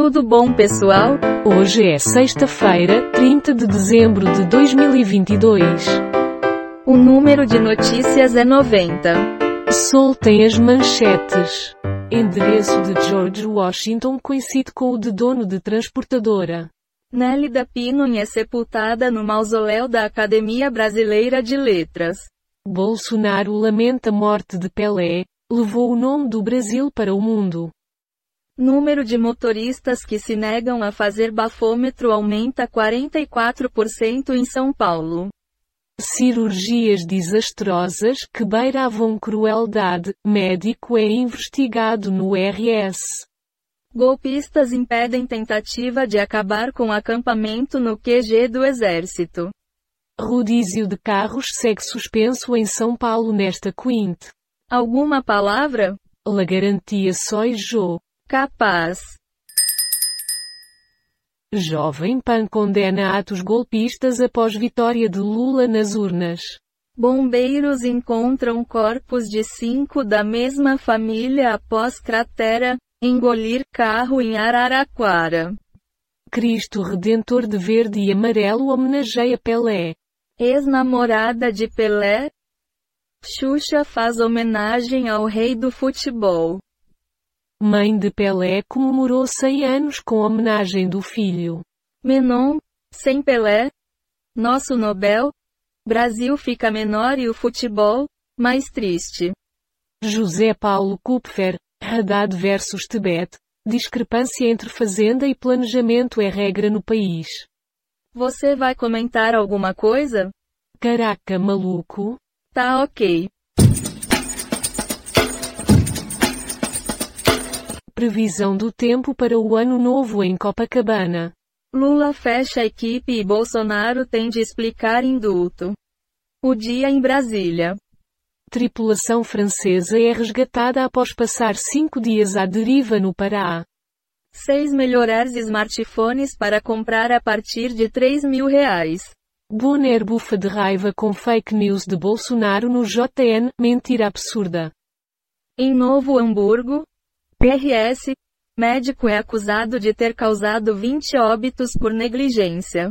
Tudo bom, pessoal? Hoje é sexta-feira, 30 de dezembro de 2022. O número de notícias é 90. Sol tem as manchetes. Endereço de George Washington coincide com o de dono de transportadora. Nélida Pinon é sepultada no mausoléu da Academia Brasileira de Letras. Bolsonaro lamenta a morte de Pelé, levou o nome do Brasil para o mundo. Número de motoristas que se negam a fazer bafômetro aumenta 44% em São Paulo. Cirurgias desastrosas que beiravam crueldade, médico é investigado no RS. Golpistas impedem tentativa de acabar com acampamento no QG do Exército. Rodízio de carros segue suspenso em São Paulo nesta quinte. Alguma palavra? La garantia só Jô. Capaz. Jovem Pan condena atos golpistas após vitória de Lula nas urnas. Bombeiros encontram corpos de cinco da mesma família após cratera, engolir carro em Araraquara. Cristo Redentor de verde e amarelo homenageia Pelé. Ex-namorada de Pelé? Xuxa faz homenagem ao rei do futebol. Mãe de Pelé comemorou 100 anos com homenagem do filho. Menon, sem Pelé? Nosso Nobel? Brasil fica menor e o futebol, mais triste. José Paulo Kupfer, Haddad versus Tebet, discrepância entre fazenda e planejamento é regra no país. Você vai comentar alguma coisa? Caraca maluco? Tá ok. Previsão do tempo para o ano novo em Copacabana. Lula fecha a equipe e Bolsonaro tem de explicar indulto. O dia em Brasília. Tripulação francesa é resgatada após passar cinco dias à deriva no Pará. Seis melhores smartphones para comprar a partir de 3 mil reais. Bonner bufa de raiva com fake news de Bolsonaro no JN, mentira absurda. Em Novo Hamburgo, PRS, médico é acusado de ter causado 20 óbitos por negligência.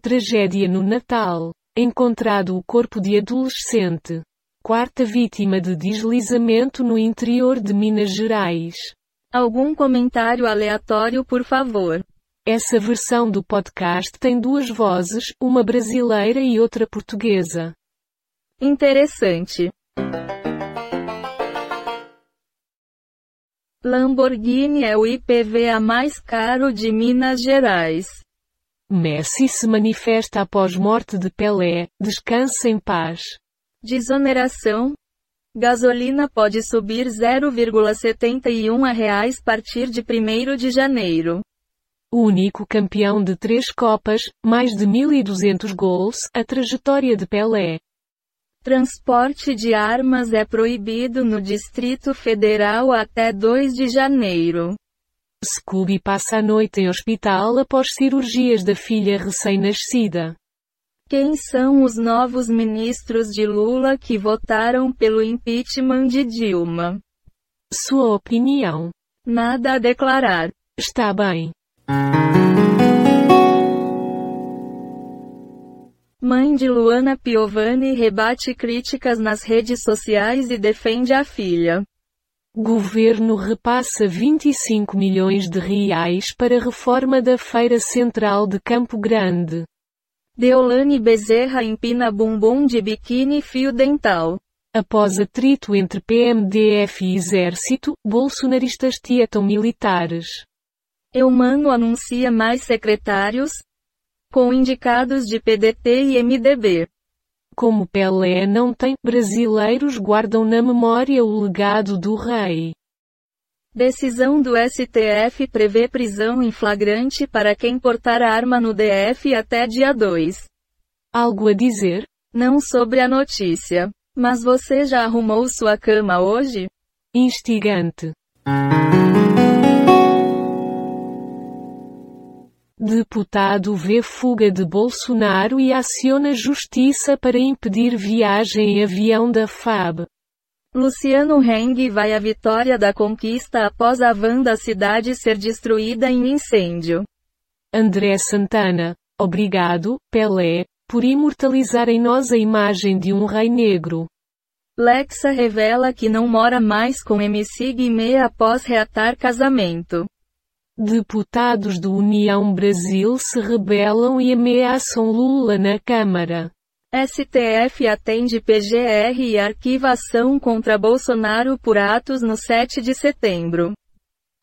Tragédia no Natal. Encontrado o corpo de adolescente. Quarta vítima de deslizamento no interior de Minas Gerais. Algum comentário aleatório, por favor. Essa versão do podcast tem duas vozes, uma brasileira e outra portuguesa. Interessante. Lamborghini é o IPVA mais caro de Minas Gerais. Messi se manifesta após morte de Pelé, descanse em paz. Desoneração. Gasolina pode subir 0,71 a reais a partir de 1 de janeiro. O único campeão de três Copas, mais de 1.200 gols, a trajetória de Pelé. Transporte de armas é proibido no Distrito Federal até 2 de janeiro. Scooby passa a noite em hospital após cirurgias da filha recém-nascida. Quem são os novos ministros de Lula que votaram pelo impeachment de Dilma? Sua opinião. Nada a declarar. Está bem. Mãe de Luana Piovani rebate críticas nas redes sociais e defende a filha. Governo repassa 25 milhões de reais para reforma da Feira Central de Campo Grande. Deolane Bezerra empina bumbum de biquíni fio dental. Após atrito entre PMDF e Exército, bolsonaristas tietam militares. Eumano anuncia mais secretários, com indicados de PDT e MDB. Como Pelé não tem, brasileiros guardam na memória o legado do rei. Decisão do STF prevê prisão em flagrante para quem portar arma no DF até dia 2. Algo a dizer? Não sobre a notícia. Mas você já arrumou sua cama hoje? Instigante. Deputado vê fuga de Bolsonaro e aciona justiça para impedir viagem em avião da FAB. Luciano Heng vai à vitória da conquista após a van da cidade ser destruída em incêndio. André Santana. Obrigado, Pelé, por imortalizar em nós a imagem de um rei negro. Lexa revela que não mora mais com MC Guimê após reatar casamento. Deputados do União Brasil se rebelam e ameaçam Lula na Câmara. STF atende PGR e arquivação contra Bolsonaro por atos no 7 de setembro.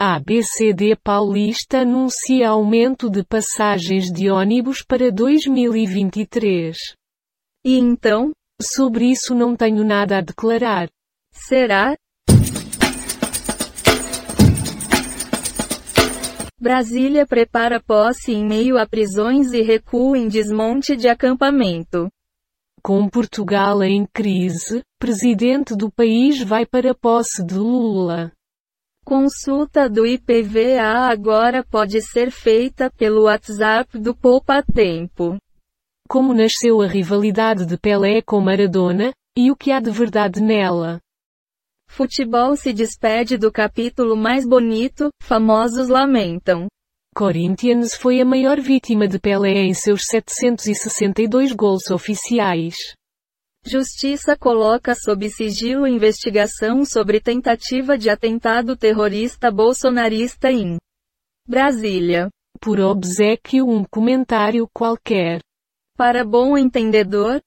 A ABCD Paulista anuncia aumento de passagens de ônibus para 2023. E então? Sobre isso não tenho nada a declarar. Será? Brasília prepara posse em meio a prisões e recuo em desmonte de acampamento. Com Portugal em crise, presidente do país vai para posse de Lula. Consulta do IPVA agora pode ser feita pelo WhatsApp do Poupa Tempo. Como nasceu a rivalidade de Pelé com Maradona, e o que há de verdade nela? Futebol se despede do capítulo mais bonito, famosos lamentam. Corinthians foi a maior vítima de Pelé em seus 762 gols oficiais. Justiça coloca sob sigilo investigação sobre tentativa de atentado terrorista bolsonarista em Brasília. Por obsequio um comentário qualquer. Para bom entendedor,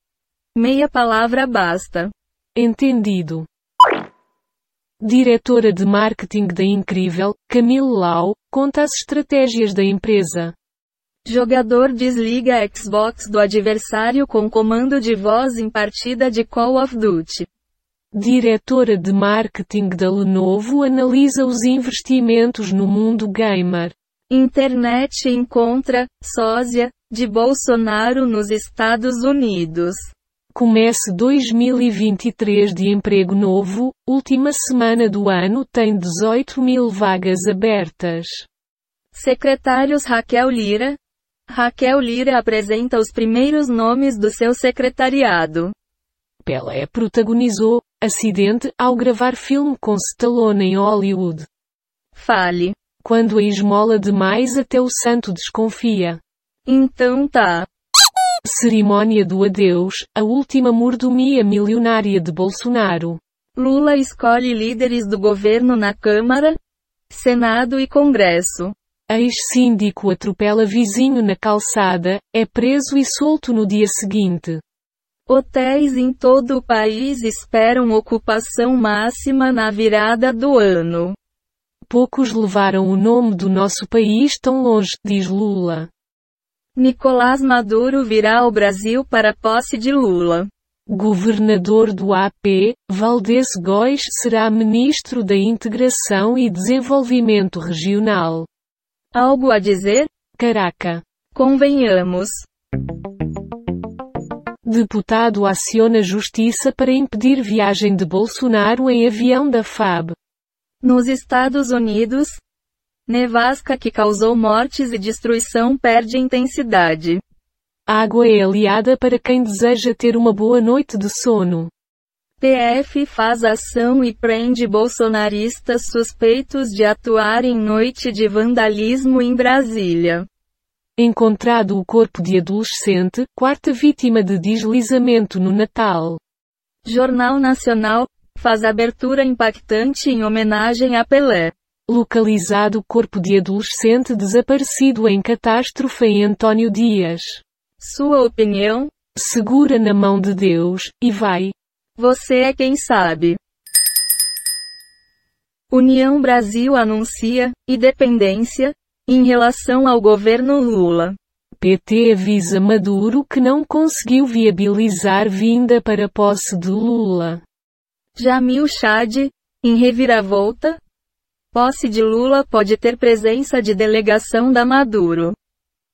meia palavra basta. Entendido. Diretora de marketing da Incrível, Camille Lau, conta as estratégias da empresa. Jogador desliga a Xbox do adversário com comando de voz em partida de Call of Duty. Diretora de marketing da Lenovo analisa os investimentos no mundo gamer. Internet encontra sósia de Bolsonaro nos Estados Unidos. Comece 2023 de emprego novo, última semana do ano tem 18 mil vagas abertas. Secretários Raquel Lira. Raquel Lira apresenta os primeiros nomes do seu secretariado. Pelé protagonizou acidente ao gravar filme com Stallone em Hollywood. Fale. Quando a esmola demais até o santo desconfia. Então tá. Cerimônia do adeus, a última mordomia milionária de Bolsonaro. Lula escolhe líderes do governo na Câmara, Senado e Congresso. Ex-síndico atropela vizinho na calçada, é preso e solto no dia seguinte. Hotéis em todo o país esperam ocupação máxima na virada do ano. Poucos levaram o nome do nosso país tão longe, diz Lula. Nicolás Maduro virá ao Brasil para a posse de Lula. Governador do AP, Valdez Góes será ministro da Integração e Desenvolvimento Regional. Algo a dizer? Caraca. Convenhamos. Deputado aciona justiça para impedir viagem de Bolsonaro em avião da FAB. Nos Estados Unidos, nevasca que causou mortes e destruição perde intensidade. Água é aliada para quem deseja ter uma boa noite de sono. PF faz ação e prende bolsonaristas suspeitos de atuar em noite de vandalismo em Brasília. Encontrado o corpo de adolescente, quarta vítima de deslizamento no Natal. Jornal Nacional faz abertura impactante em homenagem a Pelé. Localizado corpo de adolescente desaparecido em catástrofe em Antônio Dias. Sua opinião? Segura na mão de Deus, e vai. Você é quem sabe. União Brasil anuncia independência em relação ao governo Lula. PT avisa Maduro que não conseguiu viabilizar vinda para posse de Lula. Jamil Chad, em reviravolta, posse de Lula pode ter presença de delegação da Maduro.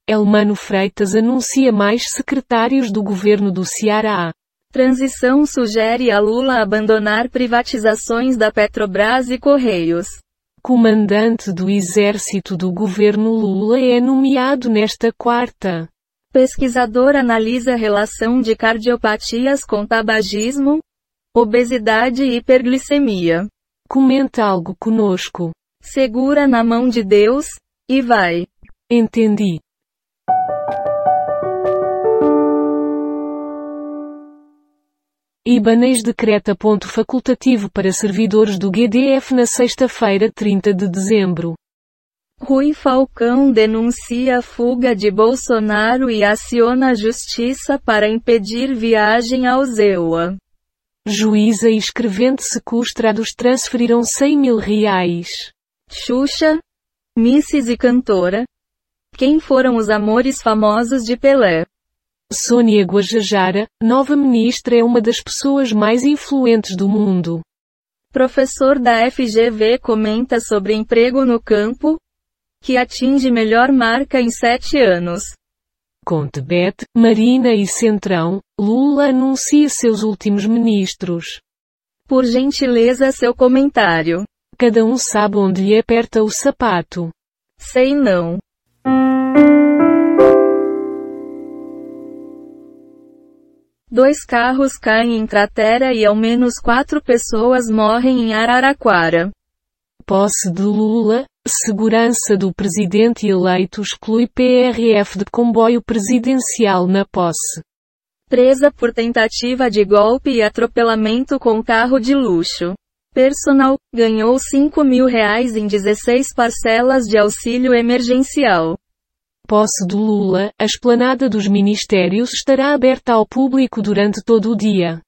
Elmano Freitas anuncia mais secretários do governo do Ceará. Transição sugere a Lula abandonar privatizações da Petrobras e Correios. Comandante do exército do governo Lula é nomeado nesta quarta. Pesquisador analisa a relação de cardiopatias com tabagismo, obesidade e hiperglicemia. Comenta algo conosco. Segura na mão de Deus, e vai. Entendi. Ibanez decreta ponto facultativo para servidores do GDF na sexta-feira 30 de dezembro. Rui Falcão denuncia a fuga de Bolsonaro e aciona a justiça para impedir viagem ao Zewa. Juíza e escrevente sequestrados transferiram 100 mil reais. Xuxa, Misses e cantora. Quem foram os amores famosos de Pelé? Sônia Guajajara, nova ministra é uma das pessoas mais influentes do mundo. Professor da FGV comenta sobre emprego no campo, que atinge melhor marca em sete anos. Com Tebet, Marina e Centrão, Lula anuncia seus últimos ministros. Por gentileza seu comentário. Cada um sabe onde lhe aperta o sapato. Sei não. Dois carros caem em cratera e ao menos quatro pessoas morrem em Araraquara. Posse de Lula, segurança do presidente eleito exclui PRF de comboio presidencial na posse. Presa por tentativa de golpe e atropelamento com carro de luxo. Personal, ganhou 5 mil reais em 16 parcelas de auxílio emergencial. Posse do Lula, a esplanada dos ministérios estará aberta ao público durante todo o dia.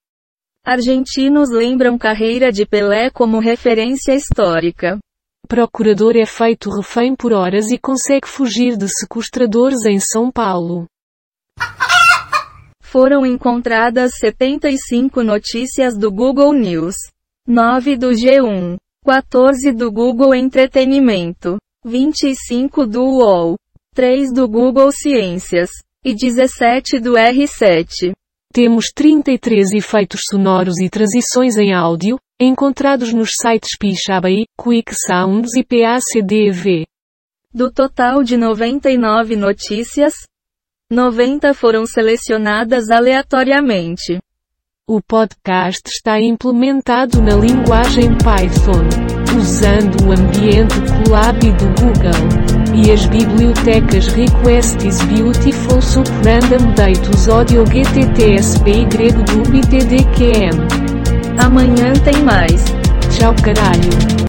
Argentinos lembram carreira de Pelé como referência histórica. Procurador é feito refém por horas e consegue fugir de sequestradores em São Paulo. Foram encontradas 75 notícias do Google News. 9 do G1. 14 do Google Entretenimento. 25 do UOL. 3 do Google Ciências. E 17 do R7. Temos 33 efeitos sonoros e transições em áudio, encontrados nos sites Pixabay, Quick Sounds e PACDV. Do total de 99 notícias, 90 foram selecionadas aleatoriamente. O podcast está implementado na linguagem Python, usando o ambiente Colab do Google, e as bibliotecas Request is Beautiful Soup Random Datus Audio GTTSPY do BTDQM. Amanhã tem mais. Tchau caralho.